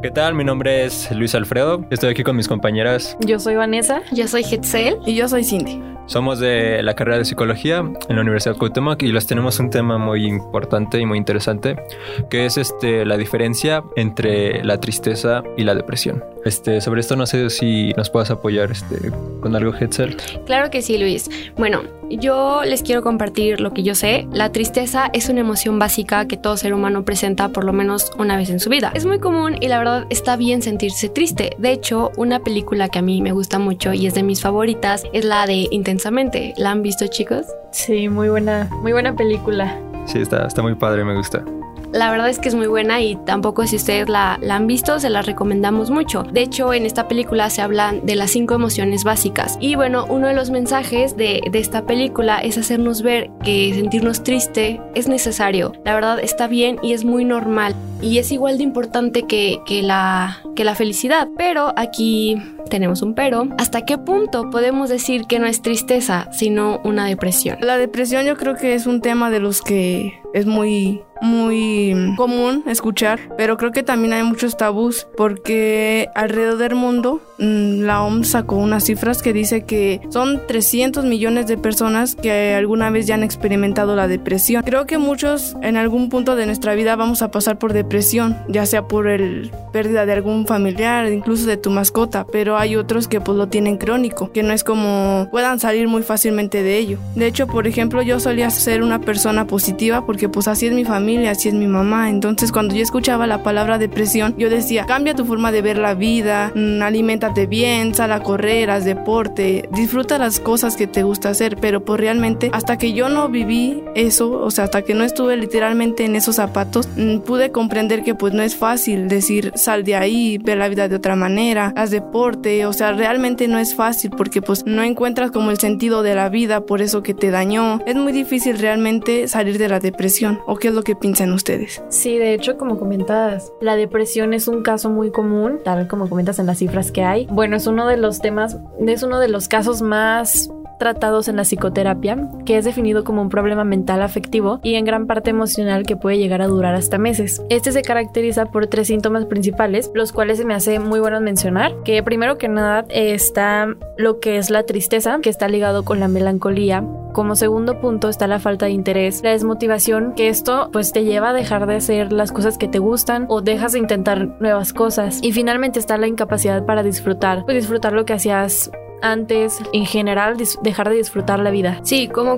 ¿Qué tal? Mi nombre es Luis Alfredo. Estoy aquí con mis compañeras. Yo soy Vanessa. Yo soy Hetzel. Y yo soy Cindy. Somos de la carrera de psicología en la Universidad Cuauhtémoc y les tenemos un tema muy importante y muy interesante, que es este la diferencia entre la tristeza y la depresión. Este, sobre esto no sé si nos puedas apoyar este, con algo, Hetzel. Claro que sí, Luis. Bueno, yo les quiero compartir lo que yo sé. La tristeza es una emoción básica que todo ser humano presenta por lo menos una vez en su vida. Es muy común y la verdad está bien sentirse triste. De hecho, una película que a mí me gusta mucho y es de mis favoritas es la de Intensamente. ¿La han visto, chicos? Sí, muy buena, muy buena película. Sí, está, está muy padre, me gusta. La verdad es que es muy buena y tampoco si ustedes la, han visto se la recomendamos mucho. De hecho, en esta película se hablan de las cinco emociones básicas. Y bueno, uno de los mensajes de, de esta película es hacernos ver que sentirnos triste es necesario. La verdad está bien y es muy normal. Y es igual de importante que, que, la, que la felicidad. Pero aquí tenemos un pero. ¿Hasta qué punto podemos decir que no es tristeza, sino una depresión? La depresión yo creo que es un tema de los que es muy muy común escuchar, pero creo que también hay muchos tabús porque alrededor del mundo mm, la OMS sacó unas cifras que dice que son 300 millones de personas que alguna vez ya han experimentado la depresión. Creo que muchos en algún punto de nuestra vida vamos a pasar por depresión, ya sea por el pérdida de algún familiar, incluso de tu mascota, pero hay otros que pues lo tienen crónico, que no es como puedan salir muy fácilmente de ello. De hecho, por ejemplo, yo solía ser una persona positiva porque pues así es mi familia, así es mi mamá. Entonces cuando yo escuchaba la palabra depresión, yo decía, cambia tu forma de ver la vida, mmm, aliméntate bien, sal a correr, haz deporte, disfruta las cosas que te gusta hacer, pero pues realmente hasta que yo no viví eso, o sea, hasta que no estuve literalmente en esos zapatos, mmm, pude comprender que pues no es fácil decir sal de ahí, ve la vida de otra manera, haz deporte, o sea, realmente no es fácil porque pues no encuentras como el sentido de la vida por eso que te dañó. Es muy difícil realmente salir de la depresión. ¿O qué es lo que piensan ustedes? Sí, de hecho, como comentas, la depresión es un caso muy común, tal como comentas en las cifras que hay. Bueno, es uno de los temas, es uno de los casos más tratados en la psicoterapia, que es definido como un problema mental afectivo y en gran parte emocional que puede llegar a durar hasta meses. Este se caracteriza por tres síntomas principales, los cuales se me hace muy bueno mencionar, que primero que nada está lo que es la tristeza, que está ligado con la melancolía. Como segundo punto está la falta de interés, la desmotivación, que esto pues te lleva a dejar de hacer las cosas que te gustan o dejas de intentar nuevas cosas. Y finalmente está la incapacidad para disfrutar, pues disfrutar lo que hacías antes, en general, dejar de disfrutar la vida. Sí, como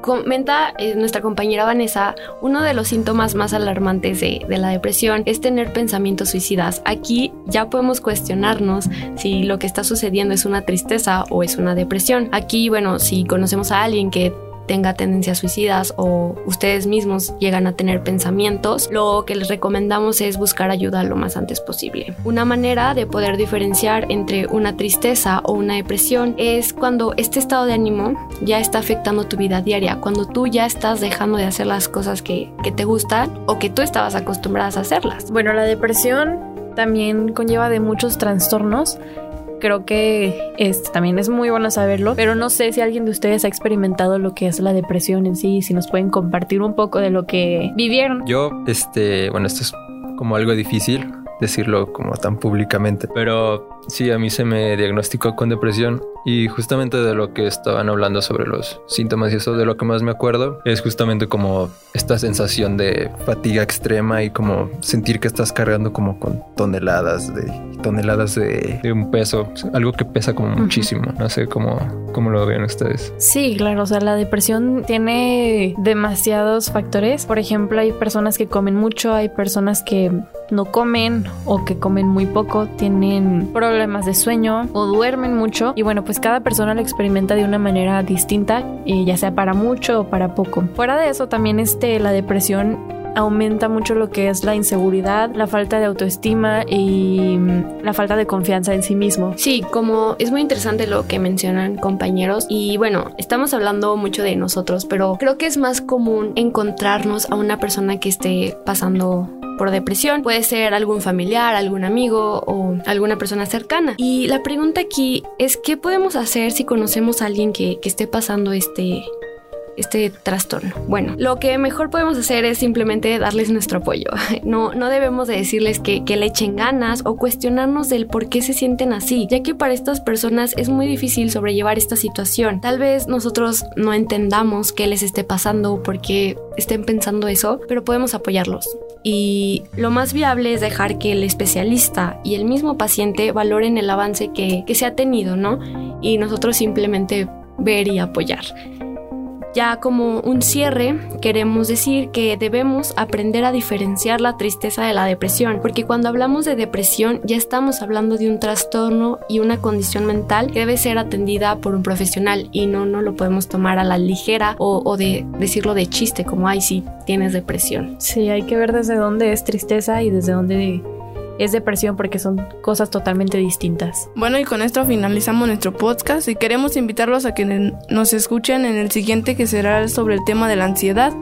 comenta eh, nuestra compañera Vanessa, uno de los síntomas más alarmantes de, la depresión es tener pensamientos suicidas. Aquí ya podemos cuestionarnos si lo que está sucediendo es una tristeza o es una depresión. Aquí, bueno, si conocemos a alguien que tenga tendencias suicidas o ustedes mismos llegan a tener pensamientos, lo que les recomendamos es buscar ayuda lo más antes posible. Una manera de poder diferenciar entre una tristeza o una depresión es cuando este estado de ánimo ya está afectando tu vida diaria, cuando tú ya estás dejando de hacer las cosas que, que te gustan o que tú estabas acostumbradas a hacerlas. Bueno, la depresión también conlleva de muchos trastornos creo que este, también es muy bueno saberlo, pero no sé si alguien de ustedes ha experimentado lo que es la depresión en sí, si nos pueden compartir un poco de lo que vivieron. Yo, este, bueno, esto es como algo difícil decirlo como tan públicamente, pero sí, a mí se me diagnosticó con depresión y justamente de lo que estaban hablando sobre los síntomas y eso, de lo que más me acuerdo, es justamente como esta sensación de fatiga extrema y como sentir que estás cargando como con toneladas de toneladas de, de un peso, algo que pesa como muchísimo, uh -huh. no sé cómo, cómo lo ven ustedes. Sí, claro, o sea, la depresión tiene demasiados factores, por ejemplo, hay personas que comen mucho, hay personas que no comen o que comen muy poco, tienen problemas de sueño o duermen mucho y bueno, pues cada persona lo experimenta de una manera distinta, y ya sea para mucho o para poco. Fuera de eso también este la depresión aumenta mucho lo que es la inseguridad, la falta de autoestima y la falta de confianza en sí mismo. Sí, como es muy interesante lo que mencionan compañeros y bueno, estamos hablando mucho de nosotros, pero creo que es más común encontrarnos a una persona que esté pasando por depresión. Puede ser algún familiar, algún amigo o alguna persona cercana. Y la pregunta aquí es qué podemos hacer si conocemos a alguien que, que esté pasando este este trastorno. Bueno, lo que mejor podemos hacer es simplemente darles nuestro apoyo. No, no debemos de decirles que, que le echen ganas o cuestionarnos del por qué se sienten así, ya que para estas personas es muy difícil sobrellevar esta situación. Tal vez nosotros no entendamos qué les esté pasando, por qué estén pensando eso, pero podemos apoyarlos. Y lo más viable es dejar que el especialista y el mismo paciente valoren el avance que, que se ha tenido, ¿no? Y nosotros simplemente ver y apoyar. Ya como un cierre, queremos decir que debemos aprender a diferenciar la tristeza de la depresión, porque cuando hablamos de depresión ya estamos hablando de un trastorno y una condición mental que debe ser atendida por un profesional y no, no lo podemos tomar a la ligera o, o de decirlo de chiste, como, ay, sí, tienes depresión. Sí, hay que ver desde dónde es tristeza y desde dónde es depresión porque son cosas totalmente distintas. Bueno, y con esto finalizamos nuestro podcast y queremos invitarlos a que nos escuchen en el siguiente que será sobre el tema de la ansiedad.